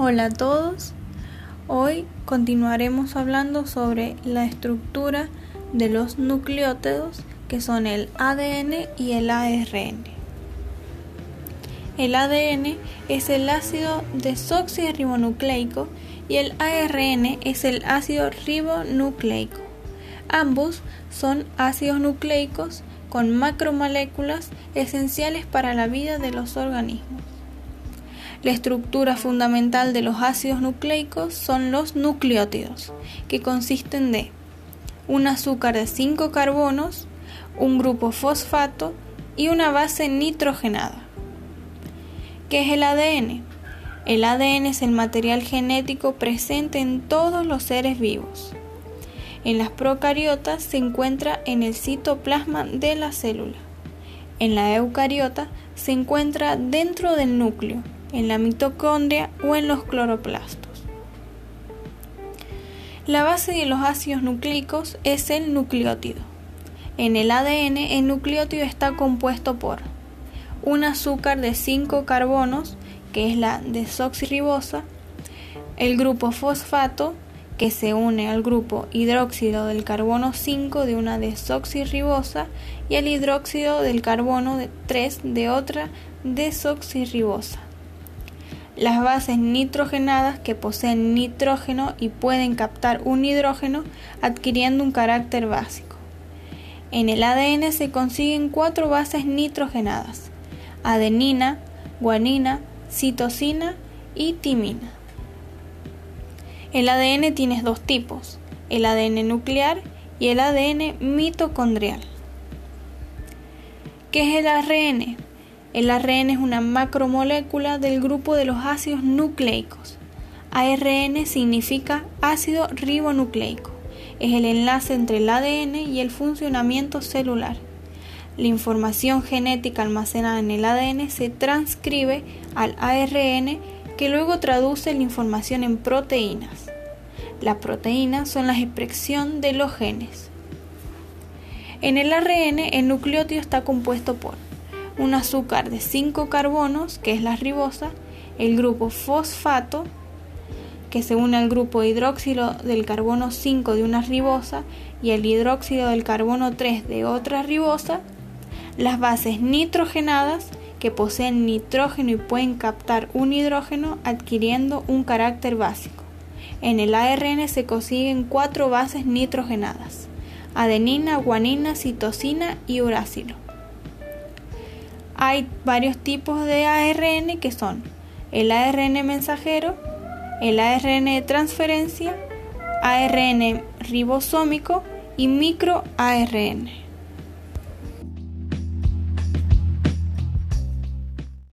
Hola a todos. Hoy continuaremos hablando sobre la estructura de los nucleótidos que son el ADN y el ARN. El ADN es el ácido desoxirribonucleico y el ARN es el ácido ribonucleico. Ambos son ácidos nucleicos con macromoléculas esenciales para la vida de los organismos. La estructura fundamental de los ácidos nucleicos son los nucleótidos, que consisten de un azúcar de 5 carbonos, un grupo fosfato y una base nitrogenada. ¿Qué es el ADN? El ADN es el material genético presente en todos los seres vivos. En las procariotas se encuentra en el citoplasma de la célula. En la eucariota se encuentra dentro del núcleo en la mitocondria o en los cloroplastos. La base de los ácidos nucleicos es el nucleótido. En el ADN el nucleótido está compuesto por un azúcar de 5 carbonos, que es la desoxirribosa, el grupo fosfato, que se une al grupo hidróxido del carbono 5 de una desoxirribosa y al hidróxido del carbono 3 de otra desoxirribosa. Las bases nitrogenadas que poseen nitrógeno y pueden captar un hidrógeno adquiriendo un carácter básico. En el ADN se consiguen cuatro bases nitrogenadas, adenina, guanina, citosina y timina. El ADN tiene dos tipos, el ADN nuclear y el ADN mitocondrial. ¿Qué es el ARN? El ARN es una macromolécula del grupo de los ácidos nucleicos. ARN significa ácido ribonucleico. Es el enlace entre el ADN y el funcionamiento celular. La información genética almacenada en el ADN se transcribe al ARN que luego traduce la información en proteínas. Las proteínas son la expresión de los genes. En el ARN el nucleótido está compuesto por un azúcar de 5 carbonos, que es la ribosa, el grupo fosfato, que se une al grupo hidróxido del carbono 5 de una ribosa y el hidróxido del carbono 3 de otra ribosa, las bases nitrogenadas, que poseen nitrógeno y pueden captar un hidrógeno adquiriendo un carácter básico. En el ARN se consiguen cuatro bases nitrogenadas, adenina, guanina, citosina y uracilo. Hay varios tipos de ARN que son el ARN mensajero, el ARN de transferencia, ARN ribosómico y microARN.